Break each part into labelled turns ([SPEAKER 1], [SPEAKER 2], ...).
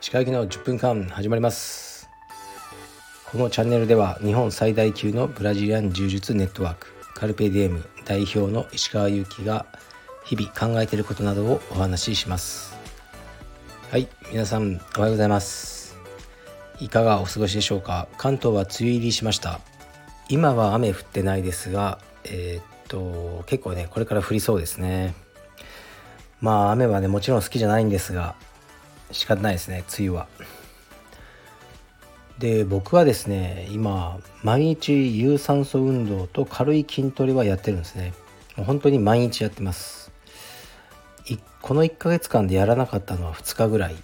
[SPEAKER 1] 石川行きの10分間始まります。このチャンネルでは日本最大級のブラジリアン柔術ネットワークカルペディエム代表の石川祐希が日々考えていることなどをお話しします。はい皆さんおはようございます。いかがお過ごしでしょうか？関東は梅雨入りしました。今は雨降ってないですがえー、と結構ねこれから降りそうですね。まあ雨はねもちろん好きじゃないんですが仕方ないですね梅雨は。で僕はですね今毎日有酸素運動と軽い筋トレはやってるんですね。もう本当に毎日やってます。この1ヶ月間でやらなかったのは2日ぐらい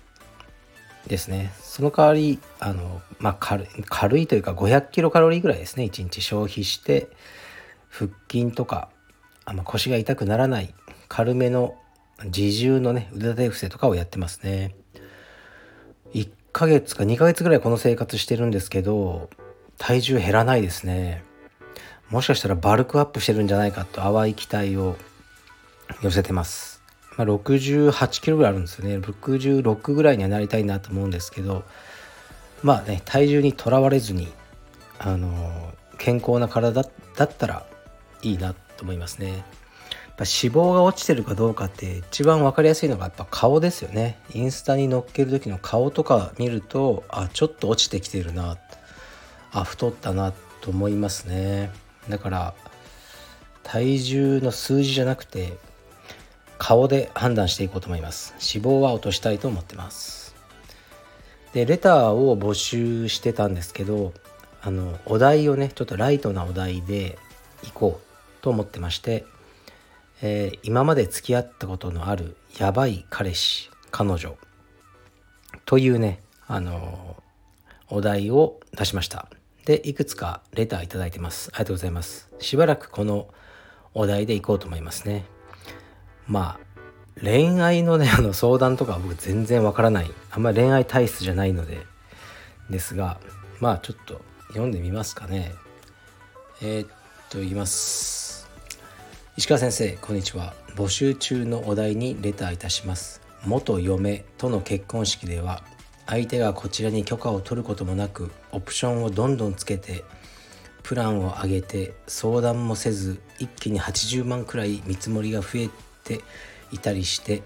[SPEAKER 1] ですね。その代わりあの、まあ、軽軽いというか500キロカロリーぐらいですね。1日消費して腹筋とかあ、ま、腰が痛くならない軽めの自重のね腕立て伏せとかをやってますね。1ヶ月か2ヶ月ぐらいこの生活してるんですけど体重減らないですね。もしかしたらバルクアップしてるんじゃないかと淡い期待を寄せてます。まあ、68キロぐらいあるんですよね。66ぐらいにはなりたいなと思うんですけどまあね体重にとらわれずにあの健康な体だったらいいなと思いますね。やっぱ脂肪が落ちてるかどうかって一番分かりやすいのがやっぱ顔ですよね。インスタに載っける時の顔とか見るとあちょっと落ちてきてるなあ太ったなと思いますね。だから体重の数字じゃなくて顔で判断していこうと思います脂肪は落としたいと思ってますでレターを募集してたんですけどあのお題をねちょっとライトなお題でいこうと思ってまして、えー、今まで付き合ったことのあるやばい彼氏彼女というねあのお題を出しました。でいくつかレターいただいてます。ありがとうございます。しばらくこのお題でいこうと思いますね。まあ恋愛のねあの相談とかは僕全然わからない。あんまり恋愛体質じゃないのでですがまあちょっと読んでみますかね。えー、っと言います。石川先生こんにちは。募集中のお題にレターいたします。元嫁との結婚式では相手がこちらに許可を取ることもなくオプションをどんどんつけてプランを上げて相談もせず一気に80万くらい見積もりが増えていたりして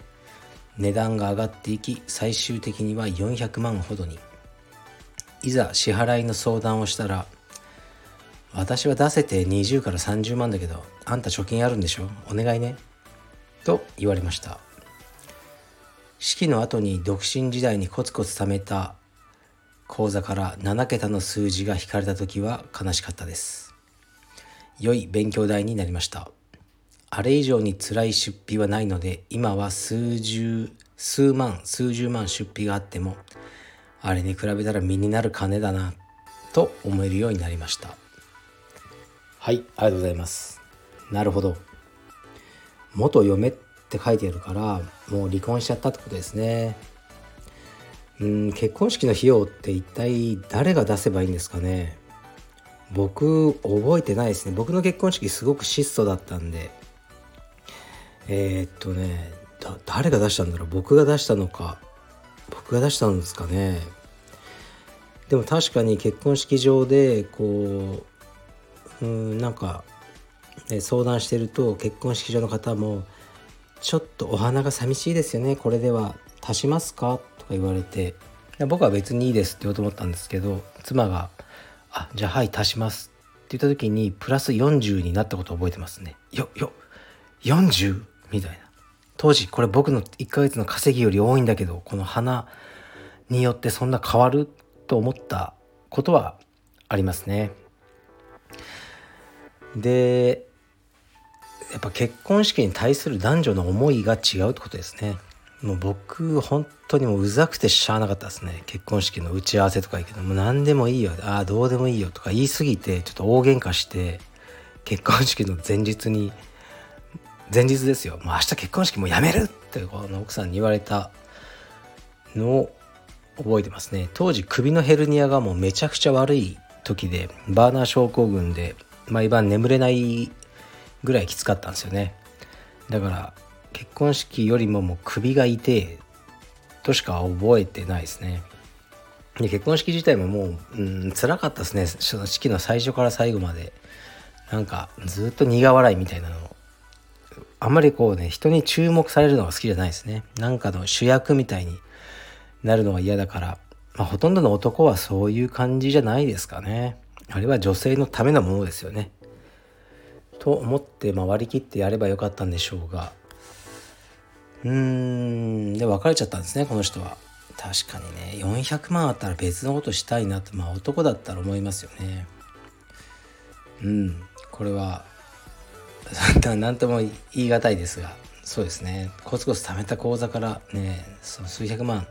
[SPEAKER 1] 値段が上がっていき最終的には400万ほどに。いざ支払いの相談をしたら私は出せて20から30万だけどあんた貯金あるんでしょ？お願いね。と言われました。式の後に独身時代にコツコツ貯めた口座から7桁の数字が引かれた時は悲しかったです。良い勉強代になりました。あれ以上に辛い出費はないので今は数十数万数十万出費があってもあれに比べたら身になる金だなと思えるようになりました。はいありがとうございます。なるほど。元嫁って書いてあるからもう離婚しちゃったってことですね。うん結婚式の費用って一体誰が出せばいいんですかね。僕覚えてないですね。僕の結婚式すごく質素だったんで。えー、っとね誰が出したんだろう。僕が出したのか。僕が出したんですかね。でも確かに結婚式場でこううんなんか、ね、相談してると結婚式場の方も「ちょっとお花が寂しいですよねこれでは足しますか?」とか言われて僕は別にいいですって言おうと思ったんですけど妻が「あじゃあはい足します」って言った時にプラス40になったことを覚えてますね。よよ 40? みたいな当時これ僕の1ヶ月の稼ぎより多いんだけどこの花によってそんな変わる？と思ったことはありますねでやっぱ結婚式に対する男女の思いが違うってことですね。もう僕本当にもううざくてしゃあなかったですね。結婚式の打ち合わせとかいいけどもう何でもいいよ。ああどうでもいいよ。とか言い過ぎてちょっと大喧嘩して結婚式の前日に前日ですよ。もう明日結婚式もうやめる！ってこの奥さんに言われたのを覚えてますね。当時首のヘルニアがもうめちゃくちゃ悪い時でバーナー症候群で毎晩眠れないぐらいきつかったんですよね。だから結婚式よりももう首が痛えとしか覚えてないですね。で結婚式自体ももう、うん、辛かったですね。その式の最初から最後まで。なんかずっと苦笑いみたいなの。あんまりこうね人に注目されるのが好きじゃないですね。なんかの主役みたいになるのが嫌だから、まあ、ほとんどの男はそういう感じじゃないですかね。あれは女性のためのものですよね。と思ってまあ割り切ってやればよかったんでしょうが。うーん。で別れちゃったんですねこの人は。確かにね。400万あったら別のことしたいなってまあ男だったら思いますよね。うん。これは 何とも言い難いですが。そうですね。コツコツ貯めた口座からねその数百万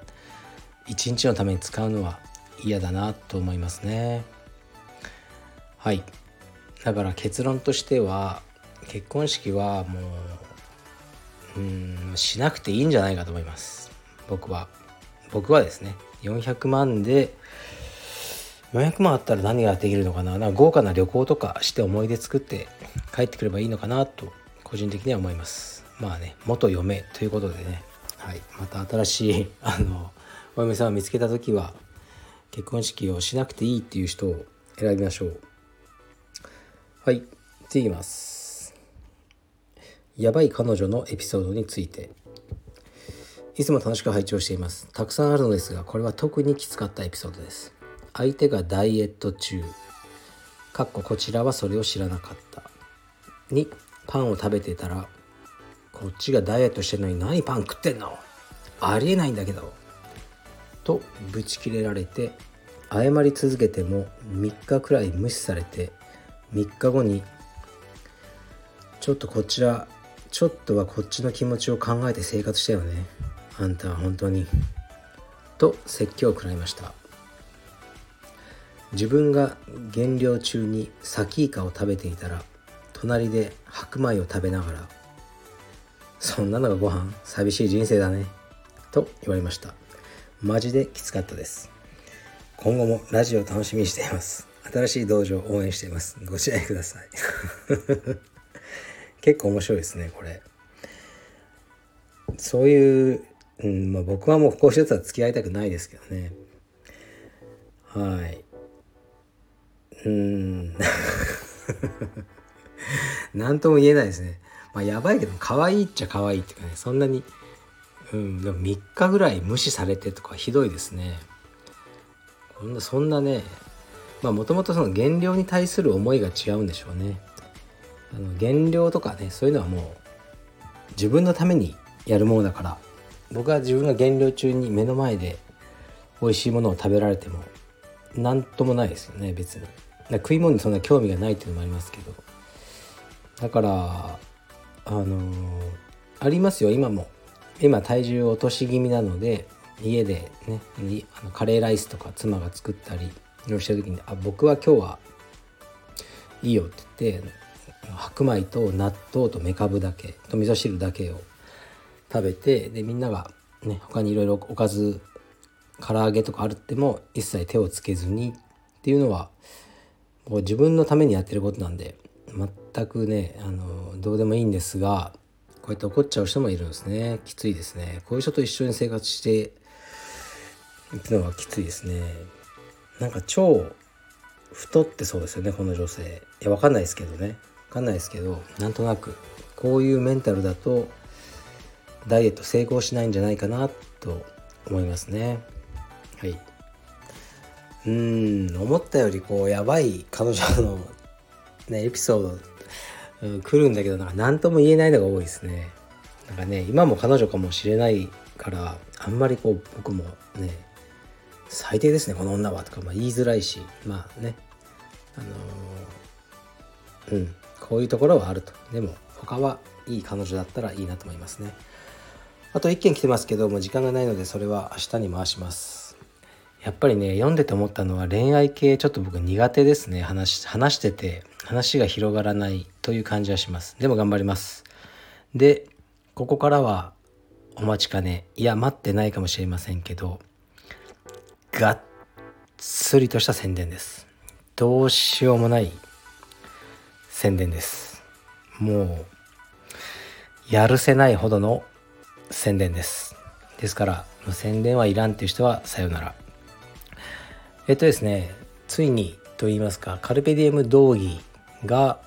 [SPEAKER 1] 一日のために使うのは嫌だなと思いますね。はい。だから結論としては結婚式はもううんしなくていいんじゃないかと思います。僕は。僕はですね400万で400万あったら何ができるのかな？なんか豪華な旅行とかして思い出作って帰ってくればいいのかなと個人的には思います。まあね元嫁ということでね。はい。また新しい あのお嫁さんを見つけた時は結婚式をしなくていいっていう人を選びましょう。はい次いきます。やばい彼女のエピソードについて。いつも楽しく拝聴しています。たくさんあるのですがこれは特にきつかったエピソードです。相手がダイエット中。かっここちらはそれを知らなかった。にパンを食べてたらこっちがダイエットしてるのに何パン食ってんの？ありえないんだけど。とブチ切れられて謝り続けても3日くらい無視されて3日後にちょっとこちらちょっとはこっちの気持ちを考えて生活したよね。あんたは本当に。と説教を食らいました。自分が減量中にサキイカを食べていたら隣で白米を食べながら「そんなのがご飯寂しい人生だね」と言われました。マジできつかったです。今後もラジオ楽しみにしています。新しい道場を応援しています。ご支援ください。結構面白いですねこれ。そういううんまあ、僕はもうこういう人と付き合いたくないですけどね。はい。うん。何とも言えないですね。まあやばいけど可愛いっちゃ可愛いっていうかねそんなにうんでも3日ぐらい無視されてとかひどいですね。こんなそんなねまあもともとその減量に対する思いが違うんでしょうね。あの減量とかねそういうのはもう自分のためにやるものだから僕は自分が減量中に目の前で美味しいものを食べられても何ともないですよね別に。食い物にそんな興味がないっていうのもありますけど。だからあのー、ありますよ今も。今体重落とし気味なので家でねあのカレーライスとか妻が作ったりしてる時に「あ僕は今日はいいよ」って言って白米と納豆とめかぶだけと味噌汁だけを食べてでみんながね他にいろいろおかず唐揚げとかあるっても一切手をつけずにっていうのはもう自分のためにやってることなんで全くねあのどうでもいいんですがこうやって怒っちゃう人もいるんですね。きついですね。こういう人と一緒に生活していくのはきついですね。なんか超太ってそうですよねこの女性。いやわかんないですけどね。わかんないですけどなんとなくこういうメンタルだとダイエット成功しないんじゃないかなと思いますね。はい。うん思ったよりこうやばい彼女のねエピソード、うん、来るんだけどなんか何とも言えないのが多いですね。なんかね今も彼女かもしれないからあんまりこう僕もね最低ですねこの女は。とか、まあ、言いづらいしまあね。あのー、うん。こういうところはあると。でも他はいい彼女だったらいいなと思いますね。あと1件来てますけども時間がないのでそれは明日に回します。やっぱりね読んでて思ったのは恋愛系ちょっと僕苦手ですね。話話してて話が広がらないという感じはします。でも頑張ります。でここからはお待ちかね。いや待ってないかもしれませんけどがっつりとした宣伝です。どうしようもない宣伝です。もうやるせないほどの宣伝です。ですから宣伝はいらんっていう人はさよなら。えっとですねついにと言いますかカルペディエム道義が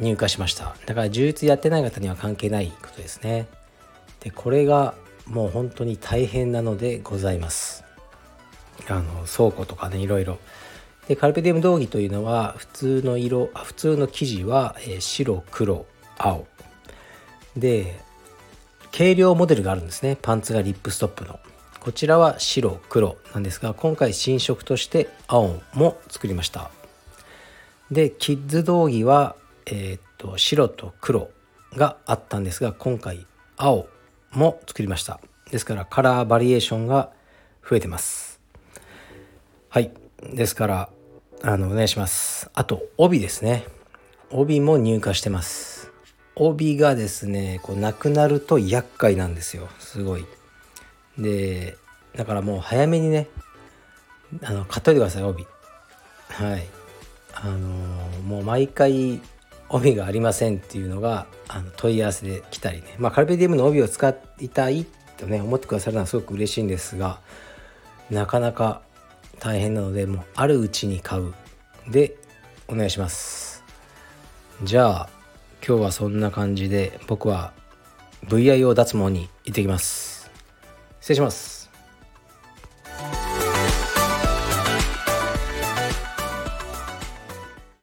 [SPEAKER 1] 入荷しました。だから充実やってない方には関係ないことですね。でこれがもう本当に大変なのでございます。あの倉庫とかねいろいろ。でカルペディウム道着というのは普通の色普通の生地は、えー、白黒青。で軽量モデルがあるんですね。パンツがリップストップの。こちらは白黒なんですが今回新色として青も作りました。でキッズ道着は、えー、っと白と黒があったんですが今回青も作りました。ですからカラーバリエーションが増えてます。はい。ですからあのお願いします。あと帯ですね。帯も入荷してます。帯がですねこうなくなると厄介なんですよ。すごい。でだからもう早めにねあの買っといてください帯。はい。あのー、もう毎回帯がありませんっていうのがあの問い合わせで来たりね。まあカルペディウムの帯を使いたいとね思ってくださるのはすごく嬉しいんですがなかなか大変なのでもうあるうちに買う。でお願いします。じゃあ今日はそんな感じで僕は VIO 脱毛に行ってきます。失礼します。